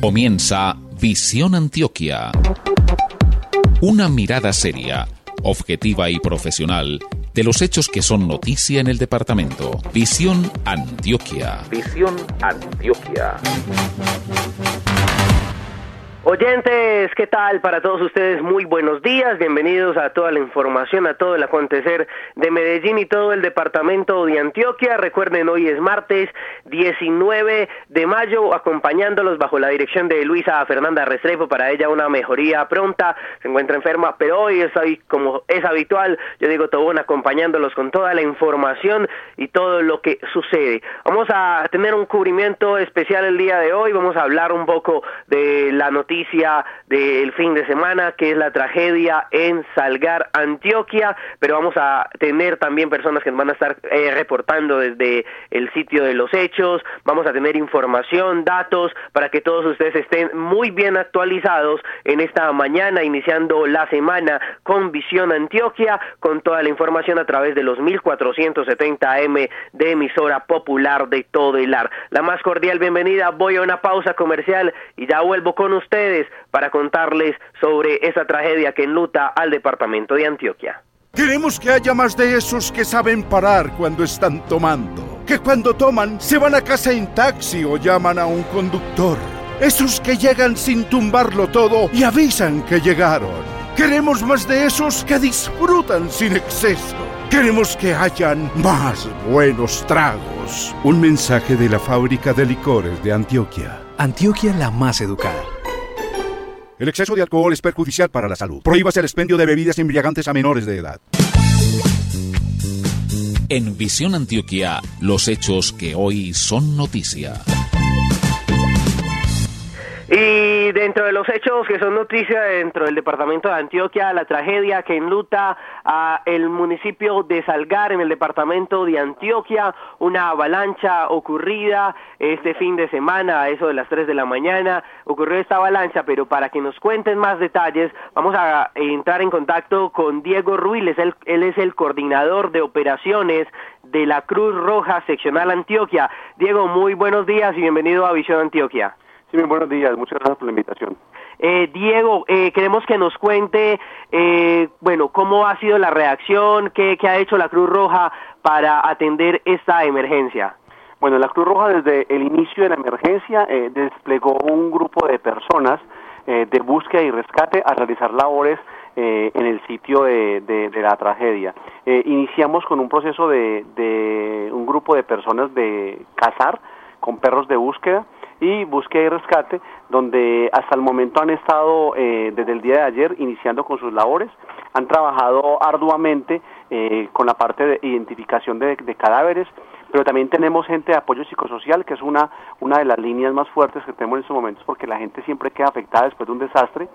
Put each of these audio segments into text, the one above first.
Comienza Visión Antioquia. Una mirada seria, objetiva y profesional de los hechos que son noticia en el departamento. Visión Antioquia. Visión Antioquia. Oyentes, ¿qué tal para todos ustedes? Muy buenos días, bienvenidos a toda la información, a todo el acontecer de Medellín y todo el departamento de Antioquia. Recuerden, hoy es martes 19 de mayo, acompañándolos bajo la dirección de Luisa Fernanda Restrepo, para ella una mejoría pronta, se encuentra enferma, pero hoy estoy, como es habitual, yo digo Tobón, acompañándolos con toda la información y todo lo que sucede. Vamos a tener un cubrimiento especial el día de hoy, vamos a hablar un poco de la noticia del fin de semana, que es la tragedia en Salgar, Antioquia, pero vamos a tener también personas que van a estar eh, reportando desde el sitio de los hechos, vamos a tener información, datos, para que todos ustedes estén muy bien actualizados en esta mañana, iniciando la semana con Visión Antioquia, con toda la información a través de los 1470 AM de emisora popular de todo el ar. La más cordial bienvenida, voy a una pausa comercial y ya vuelvo con ustedes para contarles sobre esa tragedia que enluta al departamento de Antioquia. Queremos que haya más de esos que saben parar cuando están tomando, que cuando toman se van a casa en taxi o llaman a un conductor. Esos que llegan sin tumbarlo todo y avisan que llegaron. Queremos más de esos que disfrutan sin exceso. Queremos que hayan más buenos tragos. Un mensaje de la fábrica de licores de Antioquia. Antioquia la más educada. El exceso de alcohol es perjudicial para la salud. Prohíbase el expendio de bebidas embriagantes a menores de edad. En Visión Antioquia, los hechos que hoy son noticia. Dentro de los hechos que son noticia dentro del departamento de Antioquia, la tragedia que enluta a el municipio de Salgar en el departamento de Antioquia, una avalancha ocurrida este fin de semana a eso de las 3 de la mañana, ocurrió esta avalancha, pero para que nos cuenten más detalles, vamos a entrar en contacto con Diego Ruiz, él, él es el coordinador de operaciones de la Cruz Roja Seccional Antioquia. Diego, muy buenos días y bienvenido a Visión Antioquia. Sí, muy buenos días, muchas gracias por la invitación. Eh, Diego, eh, queremos que nos cuente, eh, bueno, cómo ha sido la reacción, qué, qué, ha hecho la Cruz Roja para atender esta emergencia. Bueno, la Cruz Roja desde el inicio de la emergencia eh, desplegó un grupo de personas eh, de búsqueda y rescate a realizar labores eh, en el sitio de, de, de la tragedia. iniciamos con un proceso de, de un grupo de personas de cazar con perros de búsqueda y búsqueda y rescate, donde hasta el momento han estado eh, desde el día de ayer iniciando con sus labores, han trabajado arduamente eh, con la parte de identificación de, de, cadáveres, pero también tenemos gente de apoyo psicosocial, que es una, una de las líneas más fuertes que tenemos en estos momentos, porque la gente siempre queda afectada después de un desastre,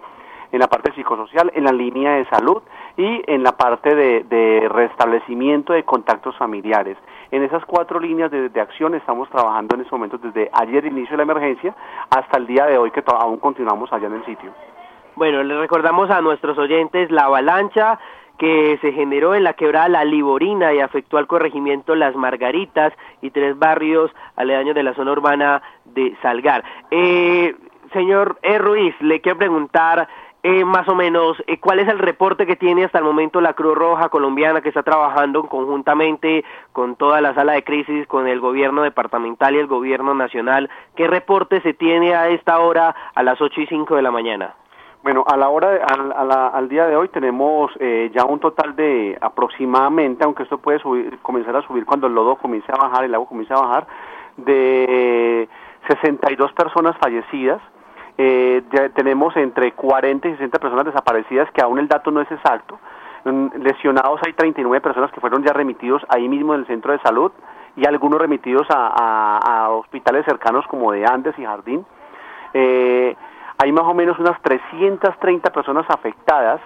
en la parte psicosocial, en la línea de salud y en la parte de, restablecimiento de contactos familiares. En esas cuatro líneas de, de, acción estamos trabajando en estos momentos desde ayer inicio de la emergencia hasta el día de hoy que aún continuamos allá en el sitio. Bueno, le recordamos a nuestros oyentes la avalancha que se generó en la quebrada La Liborina y afectó al corregimiento Las Margaritas y tres barrios aledaños de la zona urbana de Salgar. Eh, señor E. Ruiz, le quiero preguntar eh, más o menos eh, cuál es el reporte que tiene hasta el momento la Cruz Roja colombiana que está trabajando conjuntamente con toda la sala de crisis, con el gobierno departamental y el gobierno nacional. ¿Qué reporte se tiene a esta hora a las 8 y 5 de la mañana? Bueno, a la hora, de, a, a la, al día de hoy tenemos eh, ya un total de aproximadamente, aunque esto puede subir, comenzar a subir cuando el lodo comience a bajar, el agua comience a bajar, de 62 personas fallecidas, eh, ya tenemos entre 40 y 60 personas desaparecidas, que aún el dato no es exacto. Lesionados hay 39 personas que fueron ya remitidos ahí mismo en el centro de salud y algunos remitidos a, hospitales cercanos como de Andes y Jardín. Eh, hay más o menos unas 330 personas afectadas,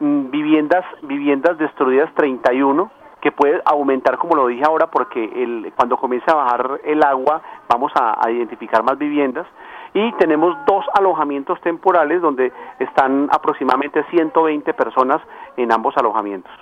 viviendas, viviendas destruidas 31, que puede aumentar como lo dije ahora porque el, cuando comience a bajar el agua vamos a identificar más viviendas y tenemos dos alojamientos temporales donde están aproximadamente 120 personas en ambos alojamientos.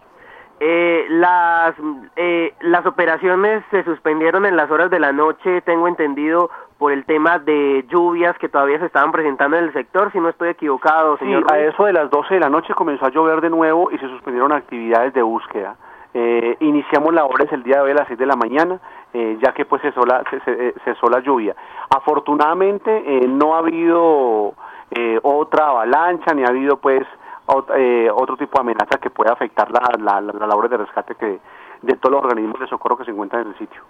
Eh, las, eh, las operaciones se suspendieron en las horas de la noche, tengo entendido, por el tema de lluvias que todavía se estaban presentando en el sector, si no estoy equivocado, señor. Sí, a eso de las 12 de la noche comenzó a llover de nuevo y se suspendieron actividades de búsqueda. Eh, iniciamos labores el día de hoy a las 6 de la mañana, eh, ya que pues cesó la, eh, cesó la lluvia. Afortunadamente eh, no ha habido otra avalancha, ni ha habido pues otro tipo de amenaza que pueda afectar la, la, la, labor de rescate que de todos los organismos de socorro que se encuentran en el sitio.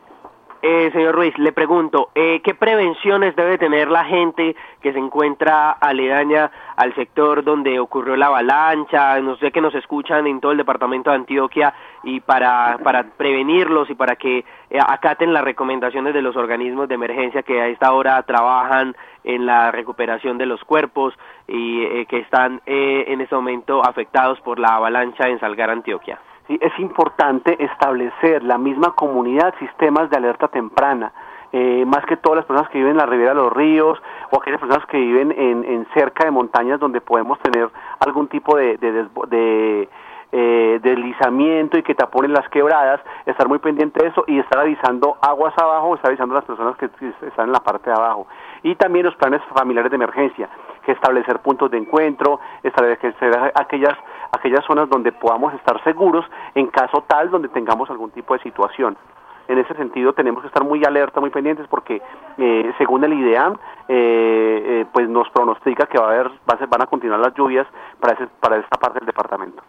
Eh, señor Ruiz, le pregunto, eh, ¿qué prevenciones debe tener la gente que se encuentra aledaña al sector donde ocurrió la avalancha? No sé que nos escuchan en todo el departamento de Antioquia y para, para prevenirlos y para que eh, acaten las recomendaciones de los organismos de emergencia que a esta hora trabajan en la recuperación de los cuerpos y eh, que están eh, en este momento afectados por la avalancha en Salgar, Antioquia es importante establecer la misma comunidad sistemas de alerta temprana. Eh, más que todas las personas que viven en la ribera de los ríos o aquellas personas que viven en, cerca de montañas donde podemos tener algún tipo de, de, eh, deslizamiento y que taponen las quebradas, estar muy pendiente de eso y estar avisando aguas abajo, estar avisando a las personas que están en la parte de abajo. Y también los planes familiares de emergencia, que establecer puntos de encuentro, establecer aquellas aquellas zonas donde podamos estar seguros en caso tal donde tengamos algún tipo de situación. En ese sentido tenemos que estar muy alerta, muy pendientes porque eh, según el IDEAM eh, eh, pues nos pronostica que va a haber va a van a continuar las lluvias para ese, para esta parte del departamento.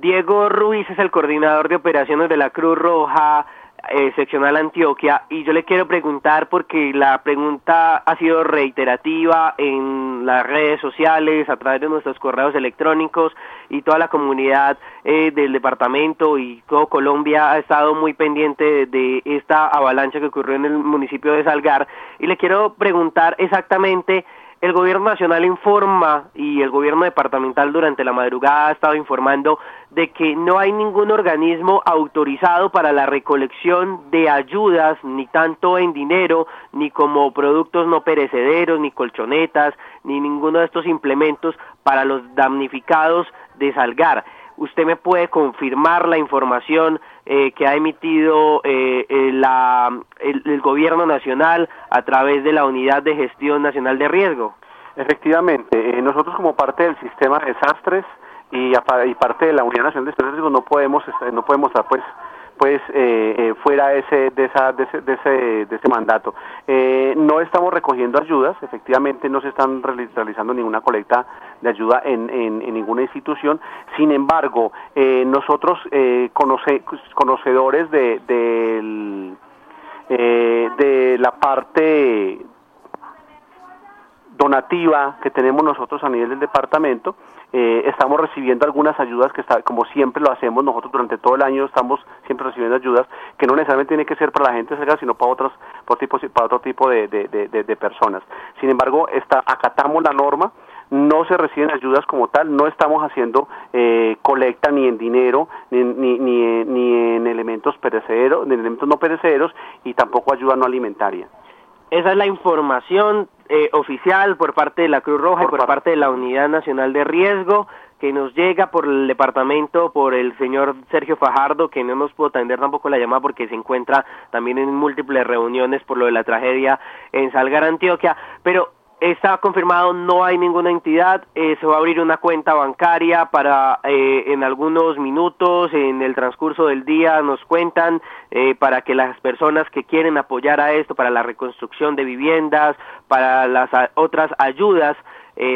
Diego Ruiz es el coordinador de operaciones de la Cruz Roja eh, seccional Antioquia y yo le quiero preguntar porque la pregunta ha sido reiterativa en las redes sociales, a través de nuestros correos electrónicos y toda la comunidad eh, del departamento y todo Colombia ha estado muy pendiente de esta avalancha que ocurrió en el municipio de Salgar. Y le quiero preguntar exactamente el gobierno nacional informa y el gobierno departamental durante la madrugada ha estado informando de que no hay ningún organismo autorizado para la recolección de ayudas, ni tanto en dinero, ni como productos no perecederos, ni colchonetas, ni ninguno de estos implementos para los damnificados de Salgar. ¿Usted me puede confirmar la información eh, que ha emitido eh, eh, el, gobierno nacional a través de la Unidad de Gestión Nacional de Riesgo. Efectivamente, nosotros como parte del sistema de desastres y, y, parte de la Unidad Nacional de Riesgo no podemos no podemos estar pues pues eh, eh, fuera ese, de, esa, de, ese, de, ese, de ese mandato. Eh, no estamos recogiendo ayudas, efectivamente no se están realizando ninguna colecta de ayuda en, en, ninguna institución, sin embargo, eh, nosotros conoce, conocedores de, de, de la parte donativa que tenemos nosotros a nivel del departamento. Eh, estamos recibiendo algunas ayudas que está, como siempre lo hacemos nosotros durante todo el año, estamos siempre recibiendo ayudas que no necesariamente tiene que ser para la gente cerca, sino para otros, para, tipo, para otro tipo de, de, personas. Sin embargo, está, acatamos la norma, no se reciben ayudas como tal, no estamos haciendo eh, colecta ni en dinero, ni, ni, ni, ni en elementos perecederos, ni en elementos no perecederos y tampoco ayuda no alimentaria. Esa es la información eh, oficial por parte de la Cruz Roja y por parte de la Unidad Nacional de Riesgo que nos llega por el departamento, por el señor Sergio Fajardo, que no nos pudo atender tampoco la llamada porque se encuentra también en múltiples reuniones por lo de la tragedia en Salgar, Antioquia, pero Está confirmado, no hay ninguna entidad, eh, se va a abrir una cuenta bancaria para eh, en algunos minutos, en el transcurso del día, nos cuentan eh, para que las personas que quieren apoyar a esto, para la reconstrucción de viviendas, para las otras ayudas,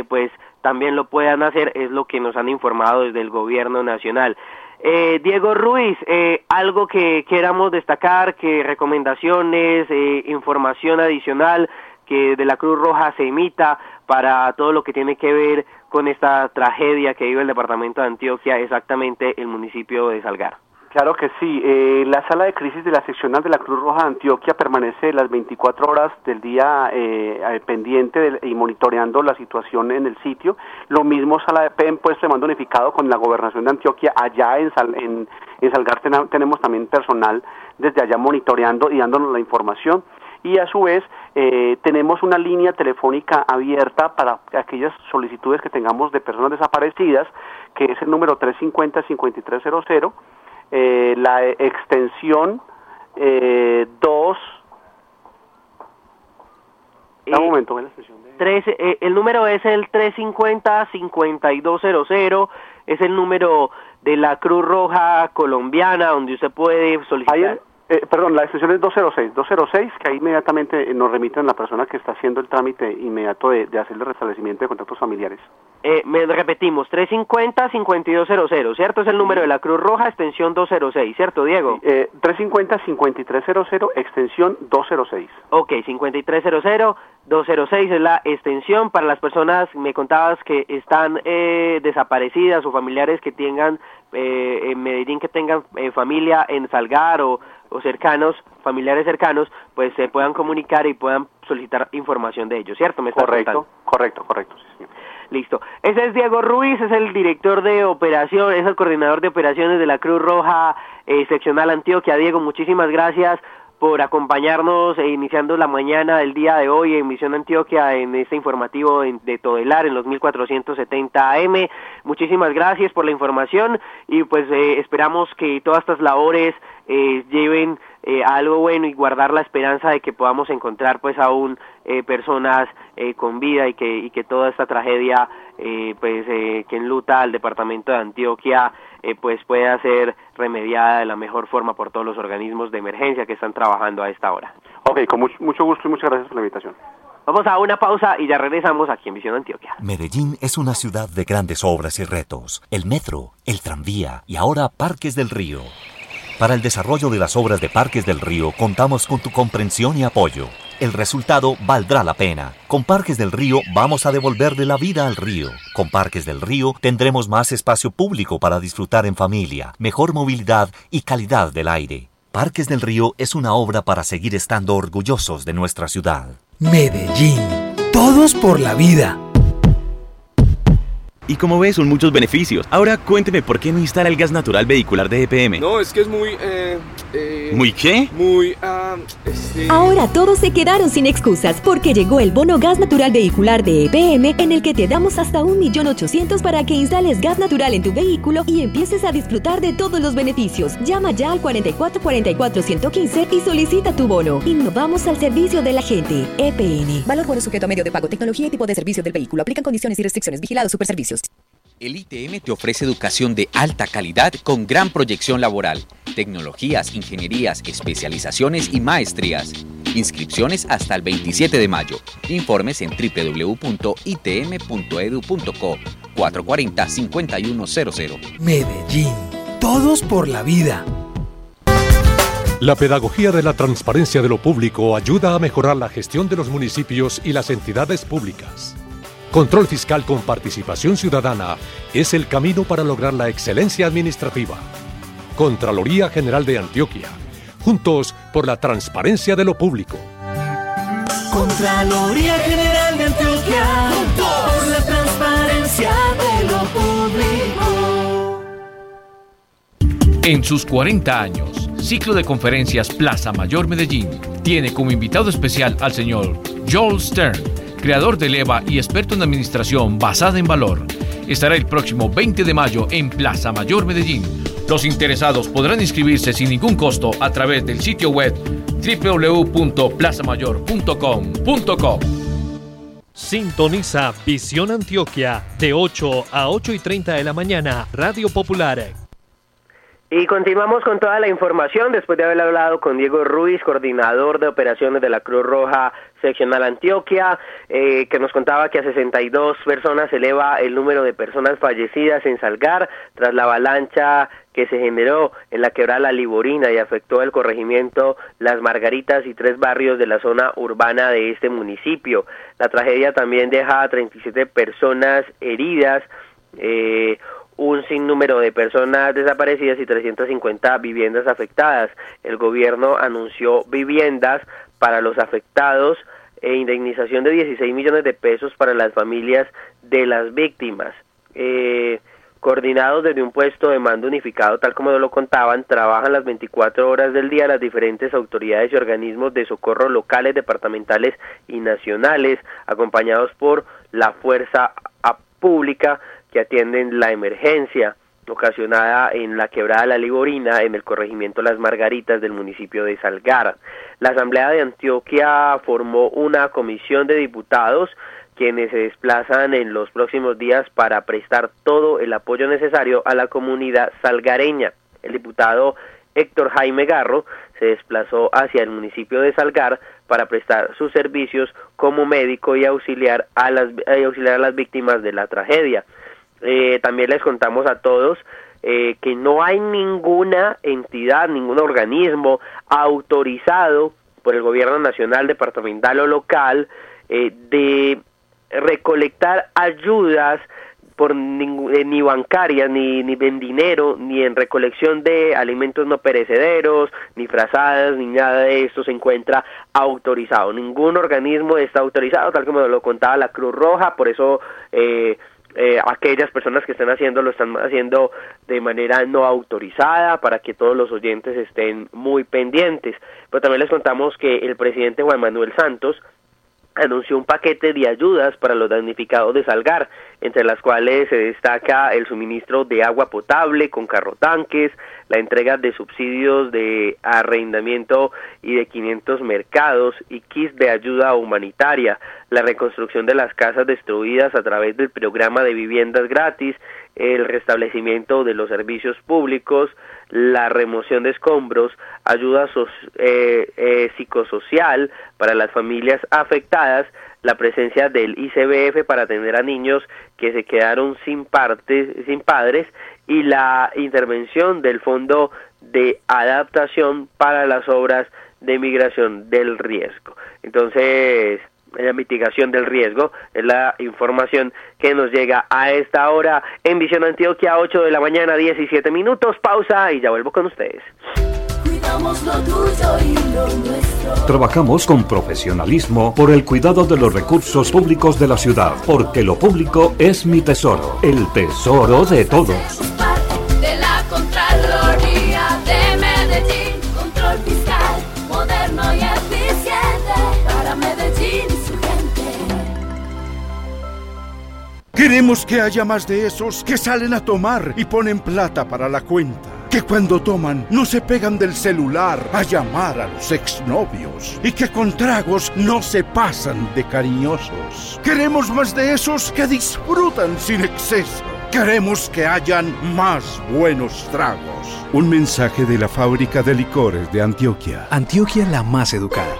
pues también lo puedan hacer, es lo que nos han informado desde el gobierno nacional. Diego Ruiz, algo que queramos destacar, que recomendaciones, información adicional que de la Cruz Roja se emita para todo lo que tiene que ver con esta tragedia que vive el departamento de Antioquia, exactamente el municipio de Salgar. Claro que sí. Eh, la sala de crisis de la seccional de la Cruz Roja de Antioquia permanece las 24 horas del día eh, pendiente y monitoreando la situación en el sitio. Lo mismo sala de PEN, pues se manda unificado con la gobernación de Antioquia. Allá en, en, en Salgar tenemos también personal desde allá monitoreando y dándonos la información y a su vez eh, tenemos una línea telefónica abierta para aquellas solicitudes que tengamos de personas desaparecidas, que es el número 350-5300, eh, la extensión eh, 2 un momento, la extensión de... el número es el 350-5200, es el número de la Cruz Roja Colombiana, donde usted puede solicitar... Eh, perdón, la extensión es 206, 206, que ahí inmediatamente nos remiten a la persona que está haciendo el trámite inmediato de, de hacer el restablecimiento de contactos familiares. Eh, me repetimos, 350-5200, ¿cierto? Es el número de la Cruz Roja, extensión 206, ¿cierto, Diego? Eh, 350-5300, extensión 206. Ok, 5300, 206 es la extensión para las personas, me contabas que están eh, desaparecidas o familiares que tengan eh, en Medellín, que tengan eh, familia en Salgar o o cercanos, familiares cercanos, pues se puedan comunicar y puedan solicitar información de ellos, ¿cierto? ¿Me correcto, correcto, correcto, sí, Listo. Ese es Diego Ruiz, es el director de operación, es el coordinador de operaciones de la Cruz Roja eh, Seccional Antioquia. Diego, muchísimas gracias por acompañarnos e iniciando la mañana del día de hoy en Misión Antioquia en este informativo de Todelar en los 1470 AM. Muchísimas gracias por la información y pues eh, esperamos que todas estas labores eh, lleven eh, algo bueno y guardar la esperanza de que podamos encontrar pues aún eh, personas eh, con vida y que, y que toda esta tragedia eh, pues que enluta al departamento de Antioquia pues pueda ser remediada de la mejor forma por todos los organismos de emergencia que están trabajando a esta hora. Ok, con mucho, mucho gusto y muchas gracias por la invitación. Vamos a una pausa y ya regresamos aquí en Visión Antioquia. Medellín es una ciudad de grandes obras y retos. El metro, el tranvía y ahora Parques del Río. Para el desarrollo de las obras de Parques del Río contamos con tu comprensión y apoyo. El resultado valdrá la pena. Con Parques del Río vamos a devolverle la vida al río. Con Parques del Río tendremos más espacio público para disfrutar en familia, mejor movilidad y calidad del aire. Parques del Río es una obra para seguir estando orgullosos de nuestra ciudad. Medellín. Todos por la vida. Y como ves, son muchos beneficios. Ahora cuénteme por qué no instala el gas natural vehicular de EPM. No, es que es muy... Eh, eh, ¿Muy qué? Muy... Este... Ahora todos se quedaron sin excusas porque llegó el bono gas natural vehicular de EPM en el que te damos hasta 1.800.000 para que instales gas natural en tu vehículo y empieces a disfrutar de todos los beneficios. Llama ya al 4444-115 y solicita tu bono. Innovamos al servicio de la gente. EPM. Valor bono sujeto a medio de pago, tecnología y tipo de servicio del vehículo. Aplican condiciones y restricciones. Vigilado Superservicios. El ITM te ofrece educación de alta calidad con gran proyección laboral, tecnologías, ingenierías, especializaciones y maestrías. Inscripciones hasta el 27 de mayo. Informes en www.itm.edu.co 440-5100. Medellín. Todos por la vida. La pedagogía de la transparencia de lo público ayuda a mejorar la gestión de los municipios y las entidades públicas. Control fiscal con participación ciudadana es el camino para lograr la excelencia administrativa. Contraloría General de Antioquia. Juntos por la transparencia de lo público. Contraloría General de Antioquia. Juntos por la transparencia de lo público. En sus 40 años, ciclo de conferencias Plaza Mayor Medellín tiene como invitado especial al señor Joel Stern creador de Leva y experto en administración basada en valor. Estará el próximo 20 de mayo en Plaza Mayor Medellín. Los interesados podrán inscribirse sin ningún costo a través del sitio web www.plazamayor.com.co. Sintoniza Visión Antioquia de 8 a 8 y 30 de la mañana, Radio Popular y continuamos con toda la información después de haber hablado con Diego Ruiz, coordinador de operaciones de la Cruz Roja Seccional Antioquia, eh, que nos contaba que a 62 personas se eleva el número de personas fallecidas en Salgar tras la avalancha que se generó en la quebrada La Liborina y afectó el corregimiento Las Margaritas y tres barrios de la zona urbana de este municipio. La tragedia también deja a 37 personas heridas. Eh, un sinnúmero de personas desaparecidas y 350 viviendas afectadas. El gobierno anunció viviendas para los afectados e indemnización de 16 millones de pesos para las familias de las víctimas. Eh, coordinados desde un puesto de mando unificado, tal como lo contaban, trabajan las 24 horas del día las diferentes autoridades y organismos de socorro locales, departamentales y nacionales, acompañados por la fuerza pública que atienden la emergencia. ocasionada en la quebrada La Liborina en el corregimiento Las Margaritas del municipio de Salgar. La Asamblea de Antioquia formó una comisión de diputados quienes se desplazan en los próximos días para prestar todo el apoyo necesario a la comunidad salgareña. El diputado Héctor Jaime Garro se desplazó hacia el municipio de Salgar para prestar sus servicios como médico y auxiliar a las, auxiliar a las víctimas de la tragedia. Eh, también les contamos a todos eh, que no hay ninguna entidad, ningún organismo autorizado por el gobierno nacional, departamental o local eh, de recolectar ayudas por eh, ni bancarias, ni, ni en dinero, ni en recolección de alimentos no perecederos, ni frazadas, ni nada de esto se encuentra autorizado. Ningún organismo está autorizado, tal como lo contaba la Cruz Roja, por eso eh, eh, aquellas personas que están haciendo lo están haciendo de manera no autorizada para que todos los oyentes estén muy pendientes. Pero también les contamos que el presidente Juan Manuel Santos anunció un paquete de ayudas para los damnificados de Salgar, entre las cuales se destaca el suministro de agua potable con carrotanques, la entrega de subsidios de arrendamiento y de 500 mercados y kits de ayuda humanitaria, la reconstrucción de las casas destruidas a través del programa de viviendas gratis, el restablecimiento de los servicios públicos, la remoción de escombros, ayuda eh, eh, psicosocial para las familias afectadas, la presencia del ICBF para atender a niños que se quedaron sin, sin padres y la intervención del Fondo de Adaptación para las Obras de Migración del Riesgo. Entonces, la mitigación del riesgo, es la información que nos llega a esta hora en Visión Antioquia, 8 de la mañana, 17 minutos, pausa y ya vuelvo con ustedes. Trabajamos con profesionalismo por el cuidado de los recursos públicos de la ciudad, porque lo público es mi tesoro, el tesoro de todos. Queremos que haya más de esos que salen a tomar y ponen plata para la cuenta. Que cuando toman no se pegan del celular a llamar a los exnovios. Y que con tragos no se pasan de cariñosos. Queremos más de esos que disfrutan sin exceso. Queremos que hayan más buenos tragos. Un mensaje de la fábrica de licores de Antioquia. Antioquia la más educada.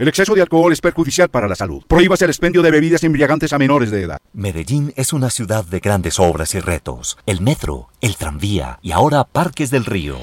El exceso de alcohol es perjudicial para la salud. Prohíbase el expendio de bebidas embriagantes a menores de edad. Medellín es una ciudad de grandes obras y retos. El metro, el tranvía y ahora Parques del Río.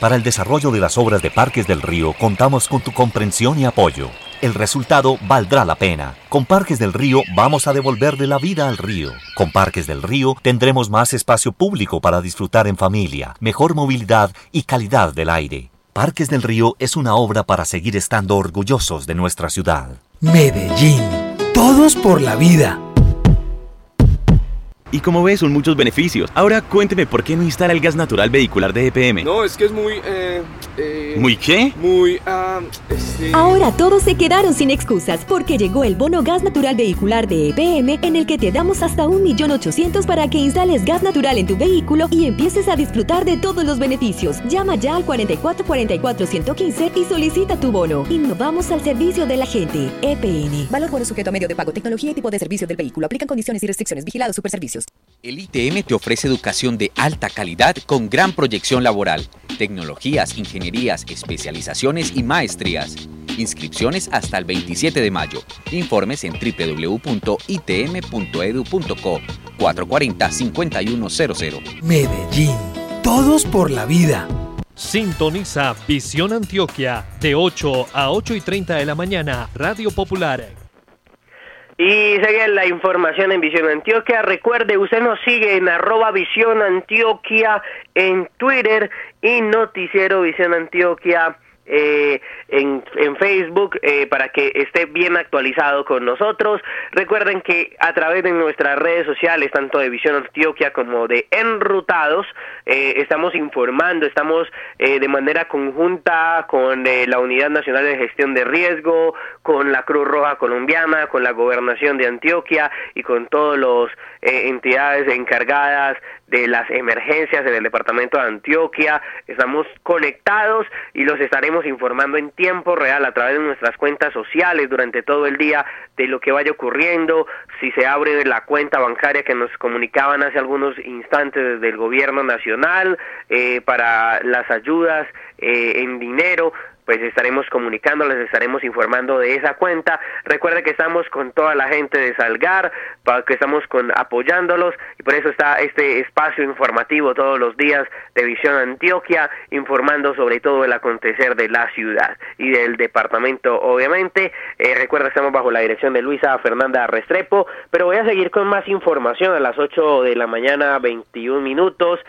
Para el desarrollo de las obras de Parques del Río contamos con tu comprensión y apoyo. El resultado valdrá la pena. Con Parques del Río vamos a devolverle la vida al río. Con Parques del Río tendremos más espacio público para disfrutar en familia, mejor movilidad y calidad del aire. Parques del Río es una obra para seguir estando orgullosos de nuestra ciudad. Medellín. Todos por la vida. Y como ves, son muchos beneficios. Ahora cuénteme por qué no instala el gas natural vehicular de EPM. No, es que es muy... Eh, eh, ¿Muy qué? Muy... Este... Ahora todos se quedaron sin excusas porque llegó el bono gas natural vehicular de EPM en el que te damos hasta 1.800.000 para que instales gas natural en tu vehículo y empieces a disfrutar de todos los beneficios. Llama ya al 4444-115 y solicita tu bono. Innovamos al servicio de la gente. EPN. Valor bono sujeto a medio de pago, tecnología y tipo de servicio del vehículo. Aplican condiciones y restricciones. Vigilado Superservicios. El ITM te ofrece educación de alta calidad con gran proyección laboral, tecnologías, ingenierías, especializaciones y maestrías. Inscripciones hasta el 27 de mayo. Informes en www.itm.edu.co 440-5100. Medellín. Todos por la vida. Sintoniza Visión Antioquia de 8 a 8 y 30 de la mañana, Radio Popular y sigue la información en Visión Antioquia. Recuerde, usted nos sigue en arroba Visión Antioquia en Twitter y Noticiero Visión Antioquia eh, en, Facebook eh, para que esté bien actualizado con nosotros. Recuerden que a través de nuestras redes sociales, tanto de Visión Antioquia como de Enrutados, eh, estamos informando, estamos eh, de manera conjunta con eh, la Unidad Nacional de Gestión de Riesgo, con la Cruz Roja Colombiana, con la Gobernación de Antioquia y con todas las entidades encargadas de las emergencias en el departamento de Antioquia. Estamos conectados y los estaremos informando en tiempo real a través de nuestras cuentas sociales durante todo el día de lo que vaya ocurriendo, si se abre la cuenta bancaria que nos comunicaban hace algunos instantes desde el gobierno nacional eh, para las ayudas eh, en dinero pues estaremos comunicando, les estaremos informando de esa cuenta. Recuerda que estamos con toda la gente de Salgar, que estamos con apoyándolos y por eso está este espacio informativo todos los días de Visión Antioquia informando sobre todo el acontecer de la ciudad y del departamento obviamente. Eh, recuerda estamos bajo la dirección de Luisa Fernanda Restrepo, pero voy a seguir con más información a las 8 de la mañana 21 minutos.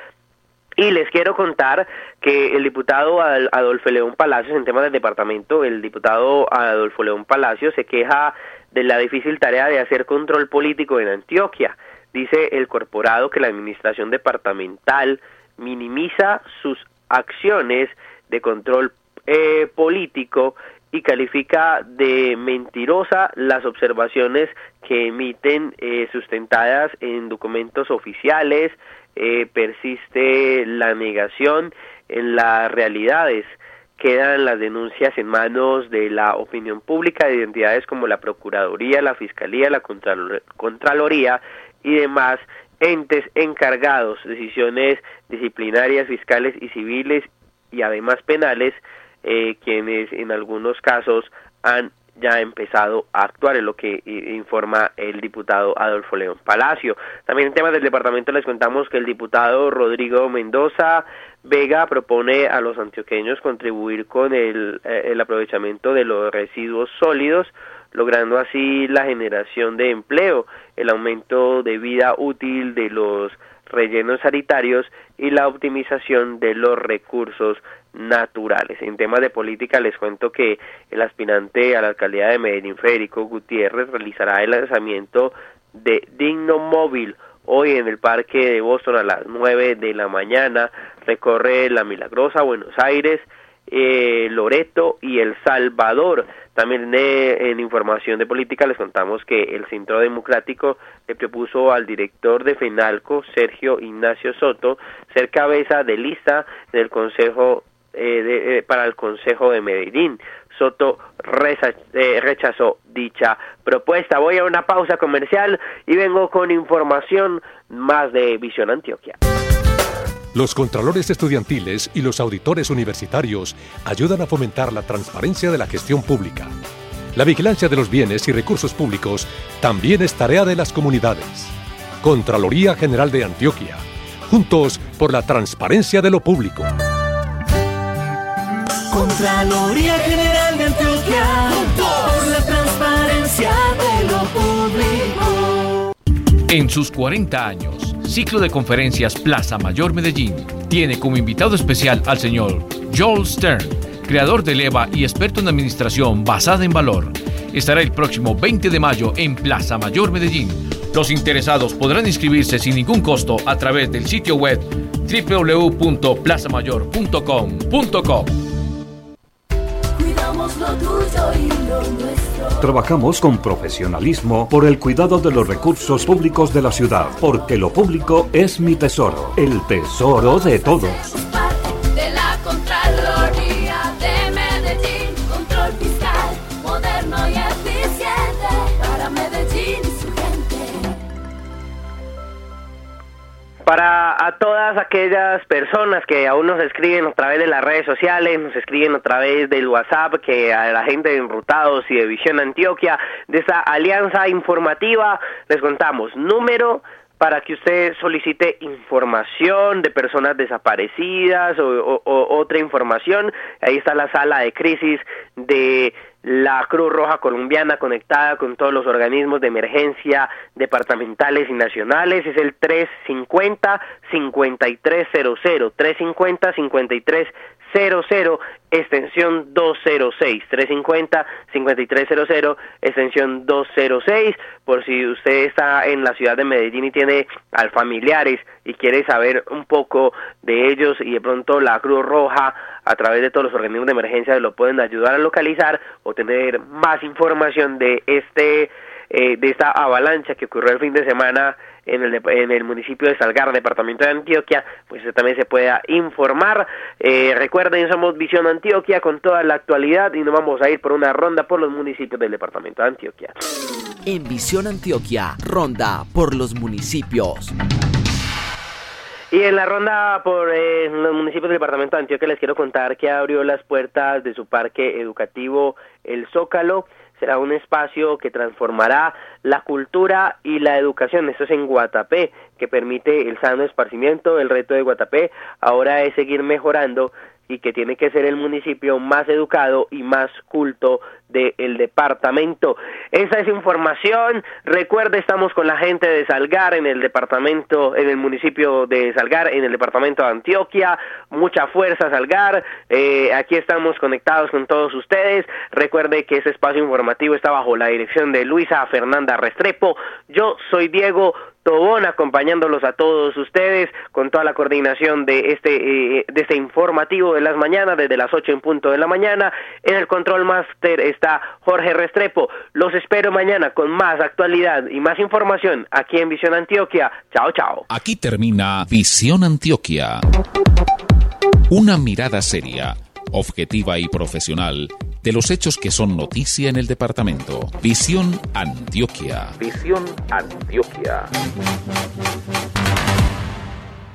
Y les quiero contar que el diputado Adolfo León Palacios, en temas del departamento, el diputado Adolfo León Palacios se queja de la difícil tarea de hacer control político en Antioquia. Dice el corporado que la administración departamental minimiza sus acciones de control eh, político y califica de mentirosa las observaciones que emiten eh, sustentadas en documentos oficiales, eh, persiste la negación en las realidades. Quedan las denuncias en manos de la opinión pública de identidades como la Procuraduría, la Fiscalía, la Contraloría y demás entes encargados, decisiones disciplinarias, fiscales y civiles y además penales, eh, quienes en algunos casos han ya ha empezado a actuar, en lo que informa el diputado Adolfo León Palacio. También en temas del departamento les contamos que el diputado Rodrigo Mendoza Vega propone a los antioqueños contribuir con el, eh, el aprovechamiento de los residuos sólidos, logrando así la generación de empleo, el aumento de vida útil de los rellenos sanitarios y la optimización de los recursos naturales. En temas de política les cuento que el aspirante a la alcaldía de Medellín, Federico Gutiérrez, realizará el lanzamiento de Digno Móvil hoy en el Parque de Boston a las 9 de la mañana. Recorre La Milagrosa, Buenos Aires, eh, Loreto y El Salvador. También eh, en información de política les contamos que el Centro Democrático le propuso al director de FENALCO, Sergio Ignacio Soto, ser cabeza de lista del Consejo eh, para el Consejo de Medellín. Soto rechazó dicha propuesta. Voy a una pausa comercial y vengo con información más de Visión Antioquia. Los contralores estudiantiles y los auditores universitarios ayudan a fomentar la transparencia de la gestión pública. La vigilancia de los bienes y recursos públicos también es tarea de las comunidades. Contraloría General de Antioquia. Juntos por la transparencia de lo público. Contraloría General de Antioquia. Por la transparencia de lo público. En sus 40 años ciclo de conferencias Plaza Mayor Medellín tiene como invitado especial al señor Joel Stern, creador de Leva y experto en administración basada en valor. Estará el próximo 20 de mayo en Plaza Mayor Medellín. Los interesados podrán inscribirse sin ningún costo a través del sitio web www.plazamayor.com.co. Lo tuyo y lo nuestro. Trabajamos con profesionalismo por el cuidado de los recursos públicos de la ciudad, porque lo público es mi tesoro, el tesoro de todos. Para a todas aquellas personas que aún nos escriben a través de las redes sociales, nos escriben a través del WhatsApp, que a la gente de Enrutados y de Visión Antioquia, de esta alianza informativa, les contamos número para que usted solicite información de personas desaparecidas o, otra información. Ahí está la sala de crisis de la Cruz Roja Colombiana conectada con todos los organismos de emergencia departamentales y nacionales. Es el 350-5300, 350-5300. 5300 extensión 206 350 5300 extensión 206 por si usted está en la ciudad de Medellín y tiene al familiares y quiere saber un poco de ellos y de pronto la Cruz Roja a través de todos los organismos de emergencia lo pueden ayudar a localizar o tener más información de este eh, de esta avalancha que ocurrió el fin de semana en el, en el municipio de Salgar, departamento de Antioquia, pues también se pueda informar. Eh, recuerden, somos Visión Antioquia con toda la actualidad y nos vamos a ir por una ronda por los municipios del departamento de Antioquia. En Visión Antioquia, ronda por los municipios. Y en la ronda por eh, los municipios del departamento de Antioquia les quiero contar que abrió las puertas de su parque educativo El Zócalo será un espacio que transformará la cultura y la educación. Esto es en Guatapé, que permite el sano esparcimiento. El reto de Guatapé ahora es seguir mejorando y que tiene que ser el municipio más educado y más culto del departamento. Esa es información. Recuerde, estamos con la gente de Salgar en el departamento, en el municipio de Salgar, en el departamento de Antioquia. Mucha fuerza, Salgar. Eh, aquí estamos conectados con todos ustedes. Recuerde que ese espacio informativo está bajo la dirección de Luisa Fernanda Restrepo. Yo soy Diego Tobón acompañándolos a todos ustedes con toda la coordinación de este, eh, de este informativo de las mañanas, desde las 8 en punto de la mañana. En el control master está Jorge Restrepo. Los espero mañana con más actualidad y más información aquí en Visión Antioquia. Chao, chao. Aquí termina Visión Antioquia. Una mirada seria, objetiva y profesional de los hechos que son noticia en el departamento. Visión Antioquia. Visión Antioquia.